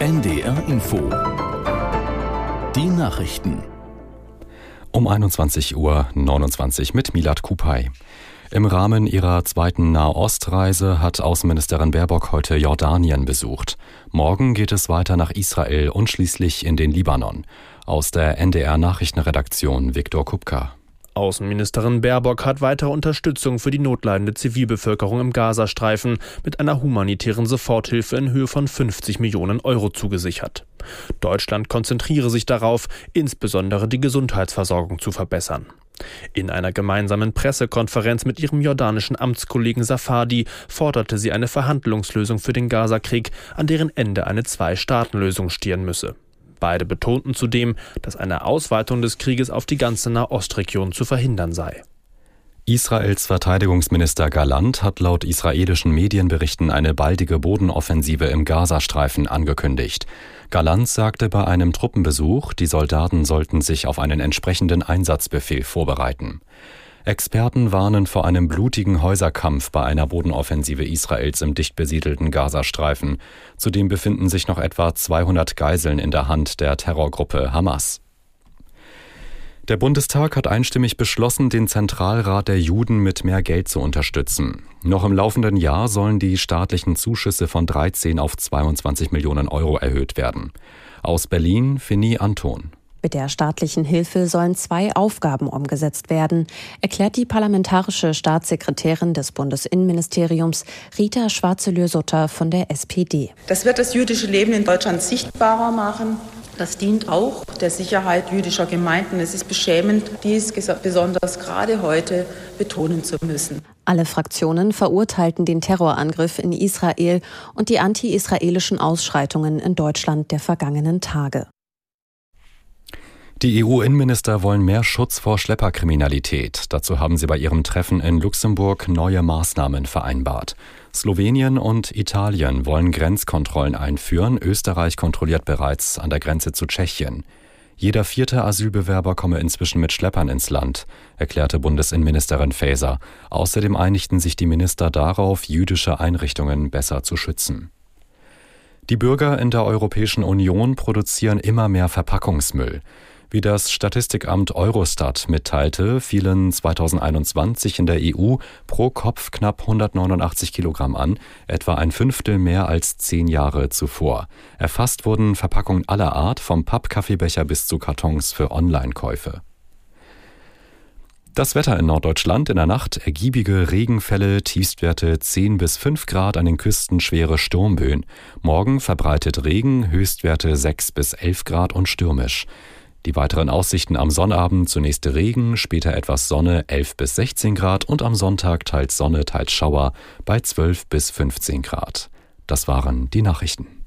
NDR Info. Die Nachrichten. Um 21.29 Uhr mit Milad Kupay. Im Rahmen ihrer zweiten Nahostreise hat Außenministerin Baerbock heute Jordanien besucht. Morgen geht es weiter nach Israel und schließlich in den Libanon. Aus der NDR Nachrichtenredaktion Viktor Kupka. Außenministerin Baerbock hat weitere Unterstützung für die notleidende Zivilbevölkerung im Gazastreifen mit einer humanitären Soforthilfe in Höhe von 50 Millionen Euro zugesichert. Deutschland konzentriere sich darauf, insbesondere die Gesundheitsversorgung zu verbessern. In einer gemeinsamen Pressekonferenz mit ihrem jordanischen Amtskollegen Safadi forderte sie eine Verhandlungslösung für den Gazakrieg, an deren Ende eine Zwei-Staaten-Lösung stehen müsse. Beide betonten zudem, dass eine Ausweitung des Krieges auf die ganze Nahostregion zu verhindern sei. Israels Verteidigungsminister Galant hat laut israelischen Medienberichten eine baldige Bodenoffensive im Gazastreifen angekündigt. Galant sagte bei einem Truppenbesuch, die Soldaten sollten sich auf einen entsprechenden Einsatzbefehl vorbereiten. Experten warnen vor einem blutigen Häuserkampf bei einer Bodenoffensive Israels im dicht besiedelten Gazastreifen. Zudem befinden sich noch etwa 200 Geiseln in der Hand der Terrorgruppe Hamas. Der Bundestag hat einstimmig beschlossen, den Zentralrat der Juden mit mehr Geld zu unterstützen. Noch im laufenden Jahr sollen die staatlichen Zuschüsse von 13 auf 22 Millionen Euro erhöht werden. Aus Berlin Fini Anton. Mit der staatlichen Hilfe sollen zwei Aufgaben umgesetzt werden, erklärt die parlamentarische Staatssekretärin des Bundesinnenministeriums Rita Schwarze-Lürsutter von der SPD. Das wird das jüdische Leben in Deutschland sichtbarer machen. Das dient auch der Sicherheit jüdischer Gemeinden. Es ist beschämend, dies besonders gerade heute betonen zu müssen. Alle Fraktionen verurteilten den Terrorangriff in Israel und die anti-israelischen Ausschreitungen in Deutschland der vergangenen Tage. Die EU-Innenminister wollen mehr Schutz vor Schlepperkriminalität. Dazu haben sie bei ihrem Treffen in Luxemburg neue Maßnahmen vereinbart. Slowenien und Italien wollen Grenzkontrollen einführen. Österreich kontrolliert bereits an der Grenze zu Tschechien. Jeder vierte Asylbewerber komme inzwischen mit Schleppern ins Land, erklärte Bundesinnenministerin Faeser. Außerdem einigten sich die Minister darauf, jüdische Einrichtungen besser zu schützen. Die Bürger in der Europäischen Union produzieren immer mehr Verpackungsmüll. Wie das Statistikamt Eurostat mitteilte, fielen 2021 in der EU pro Kopf knapp 189 Kilogramm an, etwa ein Fünftel mehr als zehn Jahre zuvor. Erfasst wurden Verpackungen aller Art, vom Pappkaffeebecher bis zu Kartons für Online-Käufe. Das Wetter in Norddeutschland in der Nacht ergiebige Regenfälle, Tiefstwerte 10 bis 5 Grad an den Küsten schwere Sturmböen. Morgen verbreitet Regen, Höchstwerte 6 bis 11 Grad und stürmisch. Die weiteren Aussichten am Sonnabend zunächst Regen, später etwas Sonne 11 bis 16 Grad und am Sonntag teils Sonne, teils Schauer bei 12 bis 15 Grad. Das waren die Nachrichten.